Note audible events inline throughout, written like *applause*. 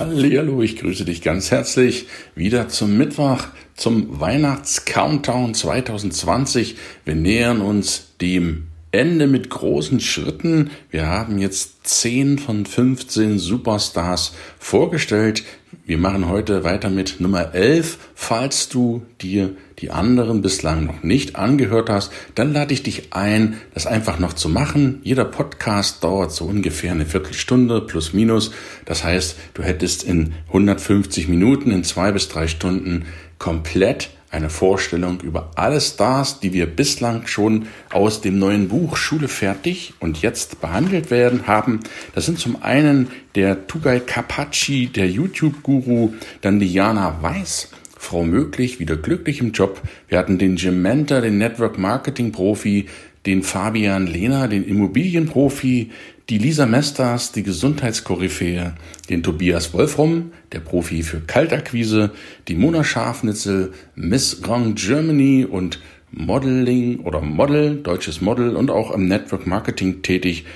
Hallo, ich grüße dich ganz herzlich wieder zum Mittwoch, zum Weihnachts-Countdown 2020. Wir nähern uns dem Ende mit großen Schritten. Wir haben jetzt 10 von 15 Superstars vorgestellt. Wir machen heute weiter mit Nummer 11. Falls du dir die anderen bislang noch nicht angehört hast, dann lade ich dich ein, das einfach noch zu machen. Jeder Podcast dauert so ungefähr eine Viertelstunde plus minus. Das heißt, du hättest in 150 Minuten, in zwei bis drei Stunden komplett eine Vorstellung über alle Stars, die wir bislang schon aus dem neuen Buch Schule fertig und jetzt behandelt werden haben. Das sind zum einen der Tugai Kapachi, der YouTube-Guru, dann Diana Weiß, Frau Möglich, wieder glücklich im Job. Wir hatten den Jim Mentor, den Network Marketing Profi, den Fabian Lehner, den Immobilienprofi, die Lisa Mesters, die Gesundheitskoryphäe, den Tobias Wolfram, der Profi für Kaltakquise, die Mona Schafnitzel, Miss Grand Germany und Modeling oder Model, deutsches Model und auch im Network Marketing tätig.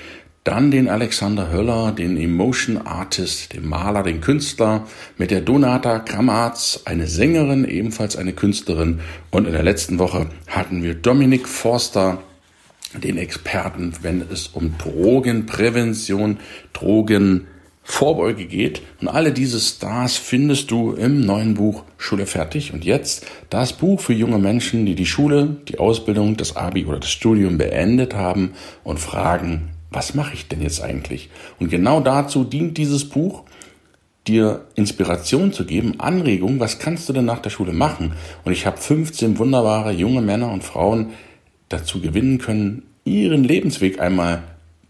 Dann den Alexander Höller, den Emotion Artist, den Maler, den Künstler, mit der Donata Kramatz, eine Sängerin, ebenfalls eine Künstlerin. Und in der letzten Woche hatten wir Dominik Forster, den Experten, wenn es um Drogenprävention, Drogenvorbeuge geht. Und alle diese Stars findest du im neuen Buch Schule fertig. Und jetzt das Buch für junge Menschen, die die Schule, die Ausbildung, das Abi oder das Studium beendet haben und fragen, was mache ich denn jetzt eigentlich? Und genau dazu dient dieses Buch, dir Inspiration zu geben, Anregung, was kannst du denn nach der Schule machen? Und ich habe 15 wunderbare junge Männer und Frauen dazu gewinnen können, ihren Lebensweg einmal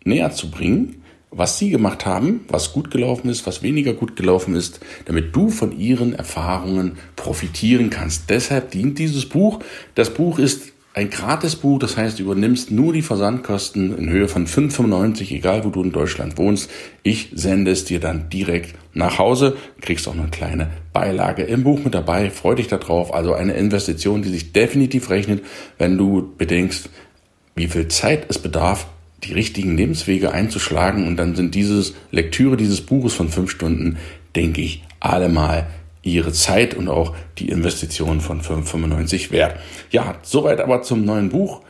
näher zu bringen, was sie gemacht haben, was gut gelaufen ist, was weniger gut gelaufen ist, damit du von ihren Erfahrungen profitieren kannst. Deshalb dient dieses Buch. Das Buch ist ein Gratisbuch, das heißt, du übernimmst nur die Versandkosten in Höhe von 5,95, egal wo du in Deutschland wohnst. Ich sende es dir dann direkt nach Hause, kriegst auch eine kleine Beilage im Buch mit dabei, freu dich darauf. Also eine Investition, die sich definitiv rechnet, wenn du bedenkst, wie viel Zeit es bedarf, die richtigen Lebenswege einzuschlagen. Und dann sind dieses Lektüre dieses Buches von fünf Stunden, denke ich, allemal ihre Zeit und auch die Investition von 5,95 wert. Ja, soweit aber zum neuen Buch.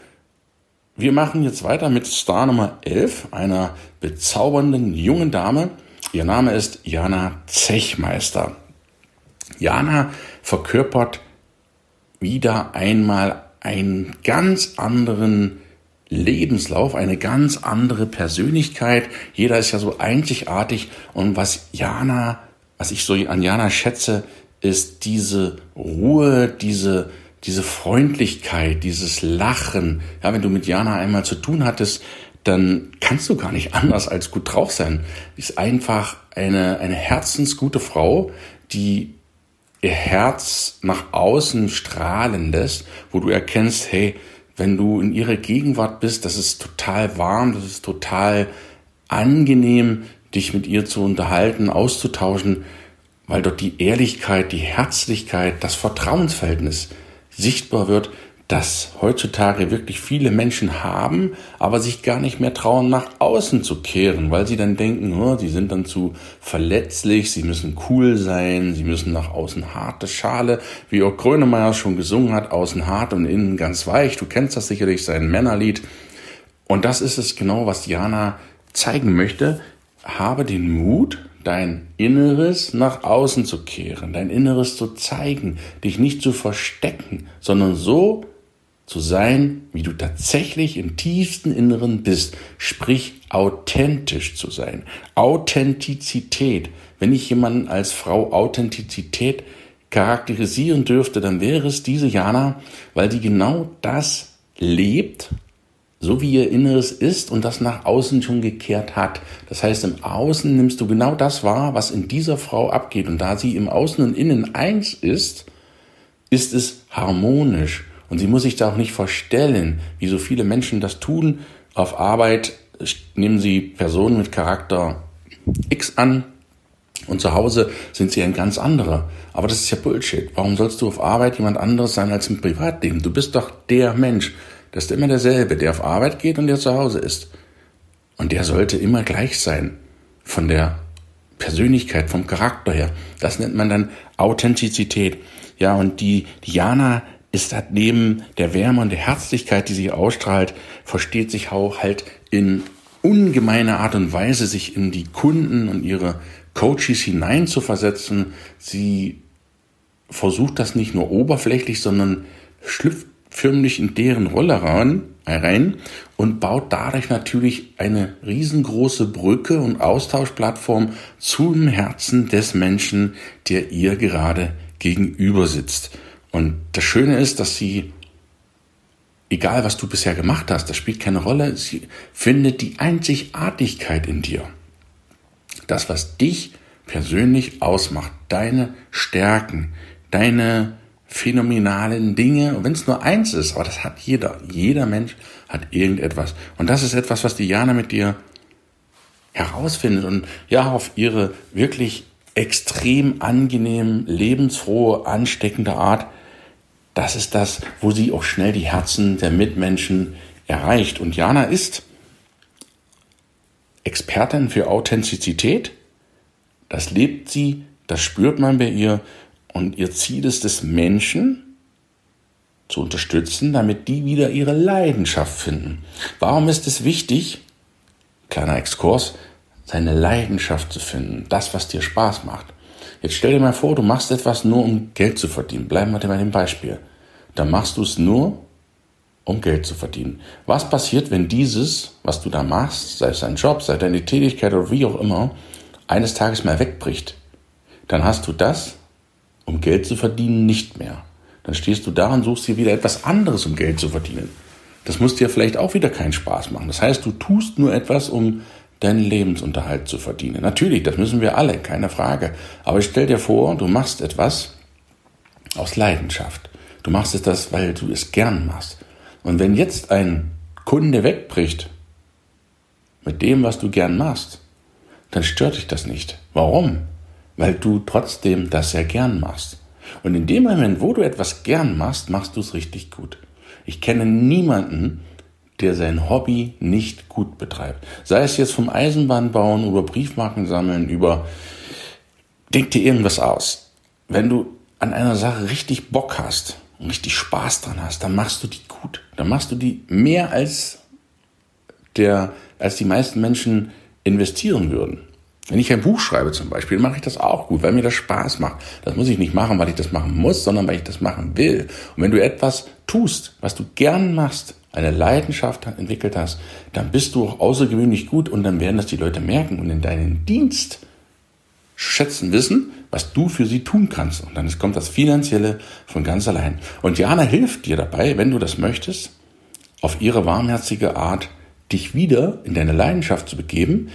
Wir machen jetzt weiter mit Star Nummer 11, einer bezaubernden jungen Dame. Ihr Name ist Jana Zechmeister. Jana verkörpert wieder einmal einen ganz anderen Lebenslauf, eine ganz andere Persönlichkeit. Jeder ist ja so einzigartig. Und was Jana was ich so an Jana schätze, ist diese Ruhe, diese, diese Freundlichkeit, dieses Lachen. Ja, wenn du mit Jana einmal zu tun hattest, dann kannst du gar nicht anders als gut drauf sein. Ist einfach eine, eine herzensgute Frau, die ihr Herz nach außen strahlen lässt, wo du erkennst, hey, wenn du in ihrer Gegenwart bist, das ist total warm, das ist total angenehm, dich mit ihr zu unterhalten, auszutauschen, weil dort die Ehrlichkeit, die Herzlichkeit, das Vertrauensverhältnis sichtbar wird, das heutzutage wirklich viele Menschen haben, aber sich gar nicht mehr trauen, nach außen zu kehren, weil sie dann denken, oh, sie sind dann zu verletzlich, sie müssen cool sein, sie müssen nach außen harte Schale, wie auch Grönemeyer schon gesungen hat, außen hart und innen ganz weich. Du kennst das sicherlich, sein Männerlied. Und das ist es genau, was Diana zeigen möchte habe den Mut, dein Inneres nach außen zu kehren, dein Inneres zu zeigen, dich nicht zu verstecken, sondern so zu sein, wie du tatsächlich im tiefsten Inneren bist, sprich authentisch zu sein. Authentizität. Wenn ich jemanden als Frau Authentizität charakterisieren dürfte, dann wäre es diese Jana, weil die genau das lebt so wie ihr Inneres ist und das nach außen schon gekehrt hat. Das heißt, im Außen nimmst du genau das wahr, was in dieser Frau abgeht. Und da sie im Außen und Innen eins ist, ist es harmonisch. Und sie muss sich da auch nicht verstellen, wie so viele Menschen das tun. Auf Arbeit nehmen sie Personen mit Charakter X an und zu Hause sind sie ein ganz anderer. Aber das ist ja Bullshit. Warum sollst du auf Arbeit jemand anderes sein als im Privatleben? Du bist doch der Mensch. Das ist immer derselbe, der auf Arbeit geht und der zu Hause ist. Und der sollte immer gleich sein. Von der Persönlichkeit, vom Charakter her. Das nennt man dann Authentizität. Ja, und die Diana ist halt neben der Wärme und der Herzlichkeit, die sie ausstrahlt, versteht sich auch halt in ungemeiner Art und Weise, sich in die Kunden und ihre Coaches hineinzuversetzen. Sie versucht das nicht nur oberflächlich, sondern schlüpft förmlich in deren Rolle rein, und baut dadurch natürlich eine riesengroße Brücke und Austauschplattform zum Herzen des Menschen, der ihr gerade gegenüber sitzt. Und das Schöne ist, dass sie, egal was du bisher gemacht hast, das spielt keine Rolle, sie findet die Einzigartigkeit in dir. Das, was dich persönlich ausmacht, deine Stärken, deine phänomenalen Dinge, wenn es nur eins ist, aber das hat jeder, jeder Mensch hat irgendetwas. Und das ist etwas, was Diana mit dir herausfindet und ja, auf ihre wirklich extrem angenehm, lebensfrohe, ansteckende Art. Das ist das, wo sie auch schnell die Herzen der Mitmenschen erreicht. Und Jana ist Expertin für Authentizität. Das lebt sie, das spürt man bei ihr. Und ihr Ziel ist es, Menschen zu unterstützen, damit die wieder ihre Leidenschaft finden. Warum ist es wichtig, kleiner Exkurs, seine Leidenschaft zu finden, das, was dir Spaß macht. Jetzt stell dir mal vor, du machst etwas nur, um Geld zu verdienen. Bleiben wir bei dem Beispiel. Dann machst du es nur, um Geld zu verdienen. Was passiert, wenn dieses, was du da machst, sei es ein Job, sei deine Tätigkeit oder wie auch immer, eines Tages mal wegbricht? Dann hast du das, um Geld zu verdienen, nicht mehr. Dann stehst du da und suchst dir wieder etwas anderes, um Geld zu verdienen. Das muss dir vielleicht auch wieder keinen Spaß machen. Das heißt, du tust nur etwas, um deinen Lebensunterhalt zu verdienen. Natürlich, das müssen wir alle, keine Frage. Aber stell dir vor, du machst etwas aus Leidenschaft. Du machst etwas, weil du es gern machst. Und wenn jetzt ein Kunde wegbricht mit dem, was du gern machst, dann stört dich das nicht. Warum? Weil du trotzdem das sehr gern machst. Und in dem Moment, wo du etwas gern machst, machst du es richtig gut. Ich kenne niemanden, der sein Hobby nicht gut betreibt. Sei es jetzt vom Eisenbahnbauen über Briefmarken sammeln, über denk dir irgendwas aus. Wenn du an einer Sache richtig Bock hast und richtig Spaß dran hast, dann machst du die gut. Dann machst du die mehr als der, als die meisten Menschen investieren würden. Wenn ich ein Buch schreibe zum Beispiel, mache ich das auch gut, weil mir das Spaß macht. Das muss ich nicht machen, weil ich das machen muss, sondern weil ich das machen will. Und wenn du etwas tust, was du gern machst, eine Leidenschaft entwickelt hast, dann bist du auch außergewöhnlich gut und dann werden das die Leute merken und in deinen Dienst schätzen wissen, was du für sie tun kannst. Und dann kommt das Finanzielle von ganz allein. Und Jana hilft dir dabei, wenn du das möchtest, auf ihre warmherzige Art dich wieder in deine Leidenschaft zu begeben,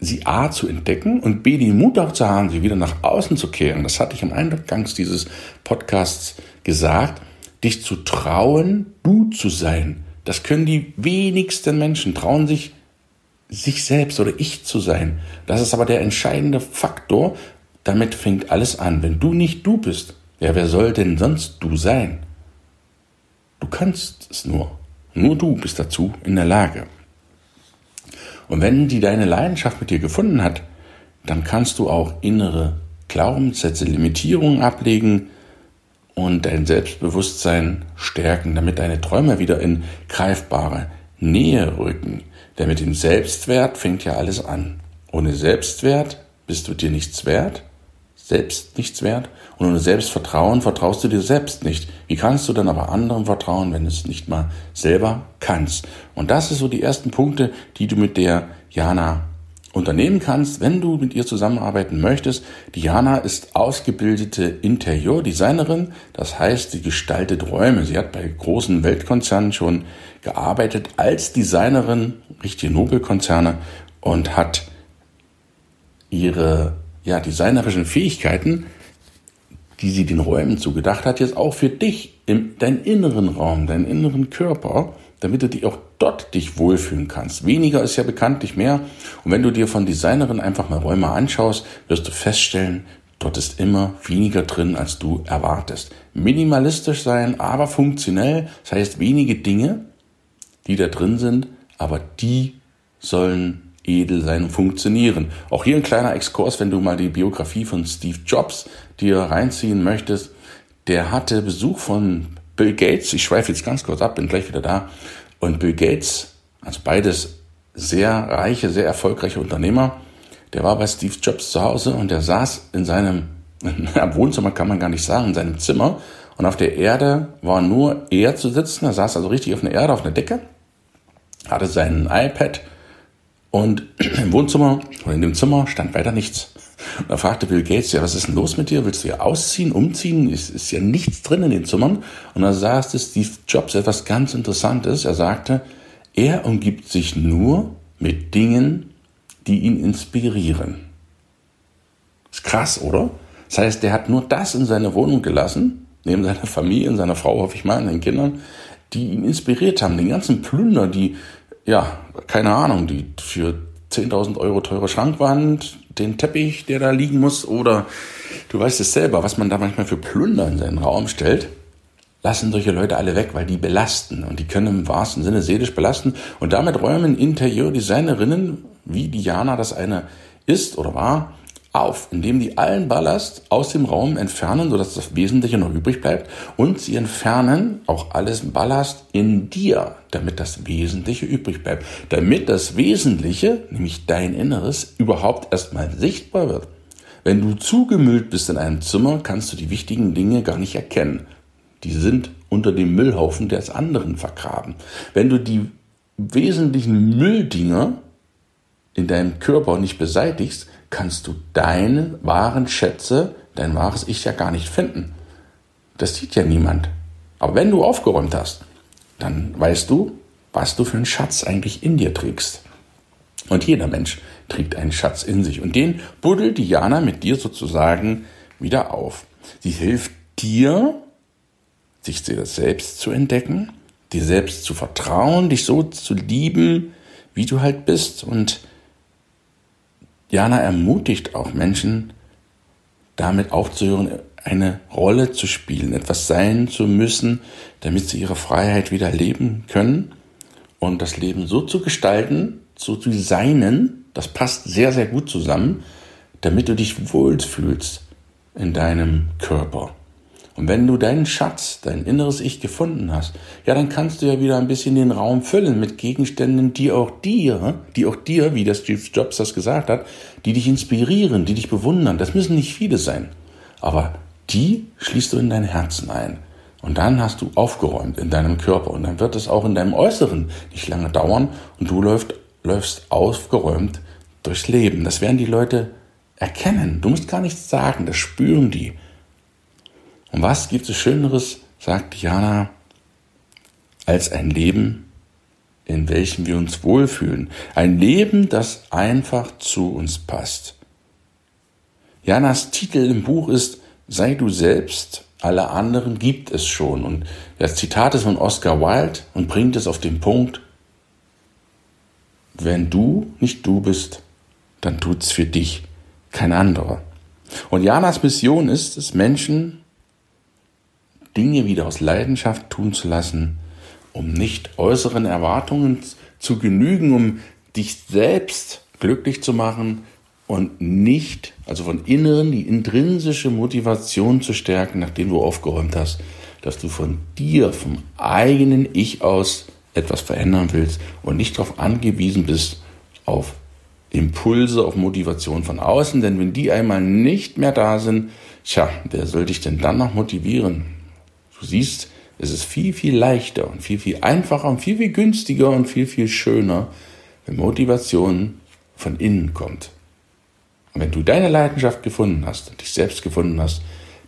sie A zu entdecken und B den Mut auch zu haben, sie wieder nach außen zu kehren. Das hatte ich am Eingang dieses Podcasts gesagt dich zu trauen, du zu sein. Das können die wenigsten Menschen trauen sich, sich selbst oder ich zu sein. Das ist aber der entscheidende Faktor. Damit fängt alles an. Wenn du nicht du bist, ja, wer soll denn sonst du sein? Du kannst es nur. Nur du bist dazu in der Lage. Und wenn die deine Leidenschaft mit dir gefunden hat, dann kannst du auch innere Glaubenssätze, Limitierungen ablegen, und dein Selbstbewusstsein stärken, damit deine Träume wieder in greifbare Nähe rücken. Denn mit dem Selbstwert fängt ja alles an. Ohne Selbstwert bist du dir nichts wert, selbst nichts wert. Und ohne Selbstvertrauen vertraust du dir selbst nicht. Wie kannst du dann aber anderen vertrauen, wenn du es nicht mal selber kannst? Und das ist so die ersten Punkte, die du mit der Jana unternehmen kannst, wenn du mit ihr zusammenarbeiten möchtest. Diana ist ausgebildete Interieurdesignerin, das heißt, sie gestaltet Räume. Sie hat bei großen Weltkonzernen schon gearbeitet als Designerin, richtige Nobelkonzerne und hat ihre ja, designerischen Fähigkeiten, die sie den Räumen zugedacht hat, jetzt auch für dich, in deinen inneren Raum, deinen inneren Körper, damit du dich auch dort dich wohlfühlen kannst. Weniger ist ja bekanntlich mehr. Und wenn du dir von Designerinnen einfach mal Räume anschaust, wirst du feststellen, dort ist immer weniger drin, als du erwartest. Minimalistisch sein, aber funktionell. Das heißt, wenige Dinge, die da drin sind, aber die sollen edel sein und funktionieren. Auch hier ein kleiner Exkurs, wenn du mal die Biografie von Steve Jobs dir reinziehen möchtest. Der hatte Besuch von Bill Gates. Ich schweife jetzt ganz kurz ab, bin gleich wieder da. Und Bill Gates, also beides sehr reiche, sehr erfolgreiche Unternehmer, der war bei Steve Jobs zu Hause und der saß in seinem *laughs* Wohnzimmer, kann man gar nicht sagen, in seinem Zimmer. Und auf der Erde war nur er zu sitzen. Er saß also richtig auf der Erde, auf einer Decke, hatte sein iPad und *clears throat* im Wohnzimmer oder in dem Zimmer stand weiter nichts. Und da fragte Bill Gates, ja, was ist denn los mit dir? Willst du ja ausziehen, umziehen? Ist, ist ja nichts drin in den Zimmern. Und da sagte Steve Jobs etwas ganz Interessantes. Er sagte, er umgibt sich nur mit Dingen, die ihn inspirieren. Ist krass, oder? Das heißt, der hat nur das in seine Wohnung gelassen, neben seiner Familie seiner Frau, hoffe ich mal, und den Kindern, die ihn inspiriert haben. Den ganzen Plünder, die ja, keine Ahnung, die für 10.000 Euro teure Schrankwand, den Teppich, der da liegen muss, oder du weißt es selber, was man da manchmal für Plunder in seinen Raum stellt, lassen solche Leute alle weg, weil die belasten. Und die können im wahrsten Sinne seelisch belasten und damit räumen Interiordesignerinnen, wie Diana das eine ist oder war, auf, indem die allen Ballast aus dem Raum entfernen, sodass das Wesentliche noch übrig bleibt. Und sie entfernen auch alles Ballast in dir, damit das Wesentliche übrig bleibt. Damit das Wesentliche, nämlich dein Inneres, überhaupt erstmal sichtbar wird. Wenn du zugemüllt bist in einem Zimmer, kannst du die wichtigen Dinge gar nicht erkennen. Die sind unter dem Müllhaufen des anderen vergraben. Wenn du die wesentlichen Mülldinger in deinem Körper nicht beseitigst, kannst du deine wahren Schätze, dein wahres Ich ja gar nicht finden. Das sieht ja niemand. Aber wenn du aufgeräumt hast, dann weißt du, was du für einen Schatz eigentlich in dir trägst. Und jeder Mensch trägt einen Schatz in sich. Und den buddelt Diana mit dir sozusagen wieder auf. Sie hilft dir, sich selbst zu entdecken, dir selbst zu vertrauen, dich so zu lieben, wie du halt bist und Jana ermutigt auch Menschen, damit aufzuhören, eine Rolle zu spielen, etwas sein zu müssen, damit sie ihre Freiheit wieder leben können und das Leben so zu gestalten, so zu designen, das passt sehr, sehr gut zusammen, damit du dich wohlfühlst in deinem Körper. Und wenn du deinen Schatz, dein inneres Ich gefunden hast, ja, dann kannst du ja wieder ein bisschen den Raum füllen mit Gegenständen, die auch dir, die auch dir, wie der Steve Jobs das gesagt hat, die dich inspirieren, die dich bewundern. Das müssen nicht viele sein. Aber die schließt du in dein Herzen ein. Und dann hast du aufgeräumt in deinem Körper. Und dann wird es auch in deinem Äußeren nicht lange dauern. Und du läufst, läufst aufgeräumt durchs Leben. Das werden die Leute erkennen. Du musst gar nichts sagen. Das spüren die. Und was gibt es Schöneres, sagt Diana, als ein Leben, in welchem wir uns wohlfühlen. Ein Leben, das einfach zu uns passt. Janas Titel im Buch ist Sei du selbst, alle anderen gibt es schon. Und das Zitat ist von Oscar Wilde und bringt es auf den Punkt, wenn du nicht du bist, dann tut's für dich kein anderer. Und Janas Mission ist es, Menschen Dinge wieder aus Leidenschaft tun zu lassen, um nicht äußeren Erwartungen zu genügen, um dich selbst glücklich zu machen und nicht, also von inneren, die intrinsische Motivation zu stärken, nachdem du aufgeräumt hast, dass du von dir, vom eigenen Ich aus etwas verändern willst und nicht darauf angewiesen bist auf Impulse, auf Motivation von außen, denn wenn die einmal nicht mehr da sind, tja, wer soll dich denn dann noch motivieren? Du siehst, es ist viel, viel leichter und viel, viel einfacher und viel, viel günstiger und viel, viel schöner, wenn Motivation von innen kommt. Und wenn du deine Leidenschaft gefunden hast und dich selbst gefunden hast,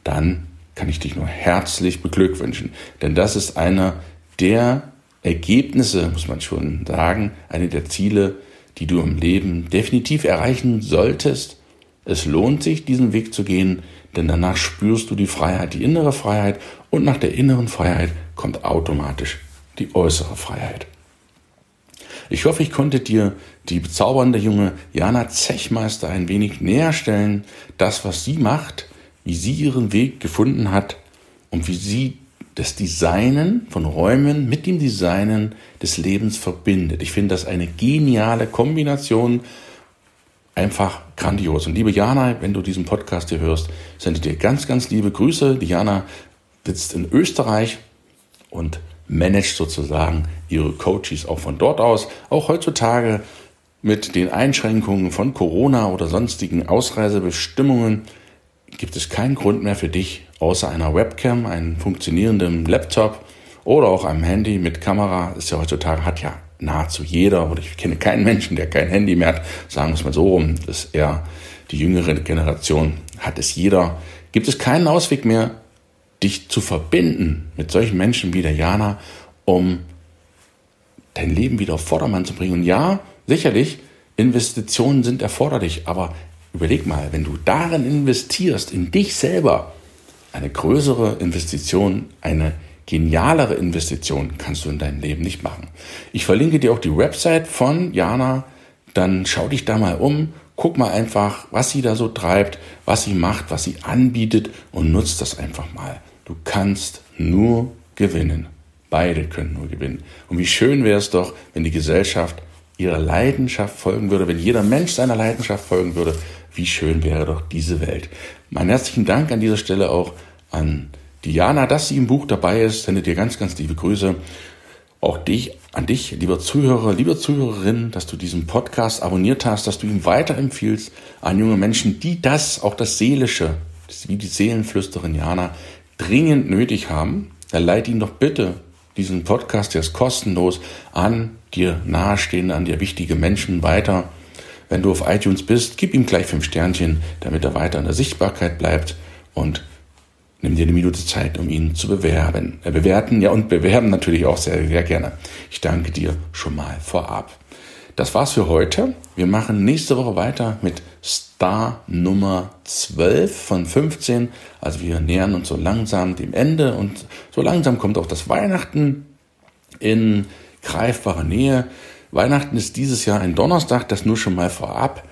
dann kann ich dich nur herzlich beglückwünschen. Denn das ist einer der Ergebnisse, muss man schon sagen, eine der Ziele, die du im Leben definitiv erreichen solltest. Es lohnt sich, diesen Weg zu gehen, denn danach spürst du die Freiheit, die innere Freiheit und nach der inneren Freiheit kommt automatisch die äußere Freiheit. Ich hoffe, ich konnte dir die bezaubernde junge Jana Zechmeister ein wenig näher stellen, das, was sie macht, wie sie ihren Weg gefunden hat und wie sie das Designen von Räumen mit dem Designen des Lebens verbindet. Ich finde das eine geniale Kombination, einfach grandios. Und liebe Jana, wenn du diesen Podcast hier hörst, sende dir ganz, ganz liebe Grüße. Die Jana sitzt in Österreich und managt sozusagen ihre Coaches auch von dort aus. Auch heutzutage mit den Einschränkungen von Corona oder sonstigen Ausreisebestimmungen gibt es keinen Grund mehr für dich, außer einer Webcam, einem funktionierenden Laptop oder auch einem Handy mit Kamera. Ist ja heutzutage hat ja nahezu jeder oder ich kenne keinen Menschen, der kein Handy mehr hat. Sagen wir es mal so rum, das ist eher die jüngere Generation hat es jeder. Gibt es keinen Ausweg mehr, dich zu verbinden mit solchen Menschen wie der Jana, um dein Leben wieder auf Vordermann zu bringen. Und ja, sicherlich, Investitionen sind erforderlich, aber überleg mal, wenn du darin investierst, in dich selber, eine größere Investition, eine genialere Investition kannst du in deinem Leben nicht machen. Ich verlinke dir auch die Website von Jana, dann schau dich da mal um, guck mal einfach, was sie da so treibt, was sie macht, was sie anbietet und nutzt das einfach mal. Du kannst nur gewinnen. Beide können nur gewinnen. Und wie schön wäre es doch, wenn die Gesellschaft ihrer Leidenschaft folgen würde, wenn jeder Mensch seiner Leidenschaft folgen würde. Wie schön wäre doch diese Welt. Meinen herzlichen Dank an dieser Stelle auch an Diana, dass sie im Buch dabei ist. Sende dir ganz, ganz liebe Grüße. Auch dich, an dich, lieber Zuhörer, liebe Zuhörerin, dass du diesen Podcast abonniert hast, dass du ihn weiterempfiehlst an junge Menschen, die das, auch das Seelische, wie die Seelenflüsterin Jana, dringend nötig haben. Dann leite ihn doch bitte diesen Podcast, der ist kostenlos, an dir nahestehende, an dir wichtige Menschen weiter. Wenn du auf iTunes bist, gib ihm gleich fünf Sternchen, damit er weiter in der Sichtbarkeit bleibt und nimm dir eine Minute Zeit, um ihn zu bewerben. Äh, bewerten, ja, und bewerben natürlich auch sehr, sehr gerne. Ich danke dir schon mal vorab. Das war's für heute. Wir machen nächste Woche weiter mit Star Nummer 12 von 15. Also wir nähern uns so langsam dem Ende und so langsam kommt auch das Weihnachten in greifbarer Nähe. Weihnachten ist dieses Jahr ein Donnerstag, das nur schon mal vorab.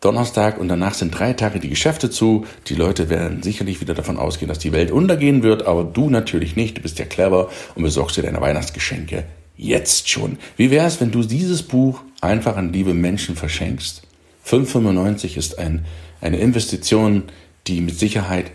Donnerstag und danach sind drei Tage die Geschäfte zu. Die Leute werden sicherlich wieder davon ausgehen, dass die Welt untergehen wird, aber du natürlich nicht. Du bist ja clever und besorgst dir deine Weihnachtsgeschenke jetzt schon. Wie wäre es, wenn du dieses Buch einfach an liebe Menschen verschenkst? 5,95 ist ein, eine Investition, die mit Sicherheit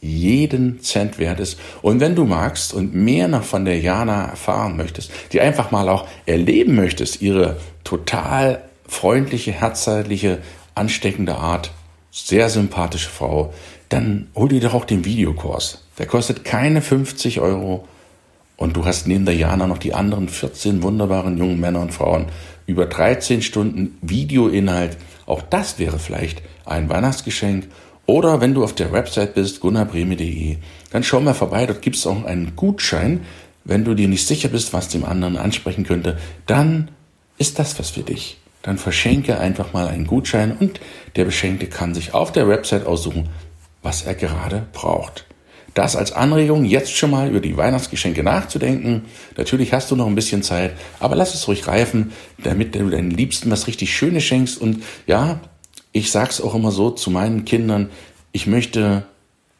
jeden Cent wert ist. Und wenn du magst und mehr noch von der Jana erfahren möchtest, die einfach mal auch erleben möchtest, ihre total freundliche, herzliche, ansteckende Art, sehr sympathische Frau, dann hol dir doch auch den Videokurs. Der kostet keine 50 Euro und du hast neben der Jana noch die anderen 14 wunderbaren jungen Männer und Frauen über 13 Stunden Videoinhalt. Auch das wäre vielleicht ein Weihnachtsgeschenk. Oder wenn du auf der Website bist, gunnarbreme.de, dann schau mal vorbei, dort gibt es auch einen Gutschein. Wenn du dir nicht sicher bist, was dem anderen ansprechen könnte, dann ist das was für dich. Dann verschenke einfach mal einen Gutschein und der Beschenkte kann sich auf der Website aussuchen, was er gerade braucht. Das als Anregung, jetzt schon mal über die Weihnachtsgeschenke nachzudenken. Natürlich hast du noch ein bisschen Zeit, aber lass es ruhig reifen, damit du deinen Liebsten was richtig Schönes schenkst. Und ja, ich sag's auch immer so zu meinen Kindern, ich möchte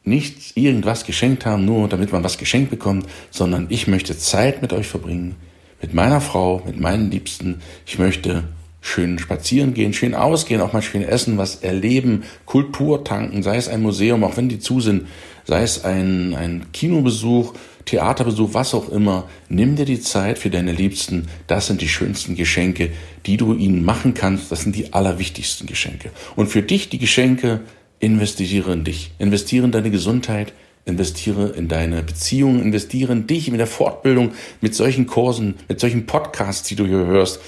nicht irgendwas geschenkt haben, nur damit man was geschenkt bekommt, sondern ich möchte Zeit mit euch verbringen, mit meiner Frau, mit meinen Liebsten. Ich möchte schön spazieren gehen, schön ausgehen, auch mal schön essen, was erleben, Kultur tanken, sei es ein Museum, auch wenn die zu sind, sei es ein, ein Kinobesuch, Theaterbesuch, was auch immer. Nimm dir die Zeit für deine Liebsten. Das sind die schönsten Geschenke, die du ihnen machen kannst. Das sind die allerwichtigsten Geschenke. Und für dich die Geschenke, investiere in dich. Investiere in deine Gesundheit. Investiere in deine Beziehungen. Investiere in dich, in der Fortbildung, mit solchen Kursen, mit solchen Podcasts, die du hier hörst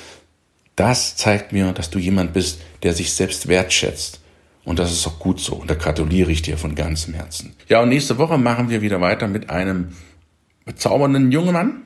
Das zeigt mir, dass du jemand bist, der sich selbst wertschätzt. Und das ist auch gut so. Und da gratuliere ich dir von ganzem Herzen. Ja, und nächste Woche machen wir wieder weiter mit einem bezaubernden jungen Mann,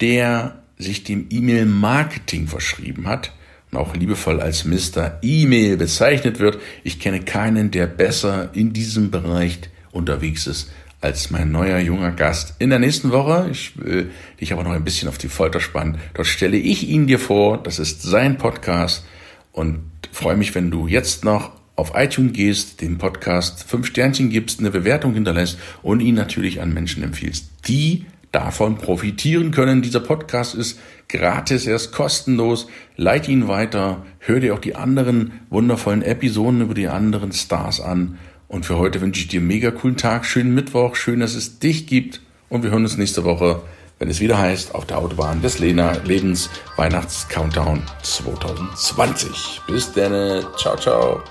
der sich dem E-Mail-Marketing verschrieben hat und auch liebevoll als Mr. E-Mail bezeichnet wird. Ich kenne keinen, der besser in diesem Bereich unterwegs ist als mein neuer junger Gast in der nächsten Woche. Ich will dich aber noch ein bisschen auf die Folter spannen. Dort stelle ich ihn dir vor. Das ist sein Podcast und freue mich, wenn du jetzt noch auf iTunes gehst, dem Podcast fünf Sternchen gibst, eine Bewertung hinterlässt und ihn natürlich an Menschen empfiehlst, die davon profitieren können. Dieser Podcast ist gratis, er ist kostenlos. Leite ihn weiter, hör dir auch die anderen wundervollen Episoden über die anderen Stars an und für heute wünsche ich dir einen mega coolen Tag, schönen Mittwoch, schön, dass es dich gibt. Und wir hören uns nächste Woche, wenn es wieder heißt, auf der Autobahn des Lena Lebens Weihnachts Countdown 2020. Bis dann, ciao, ciao.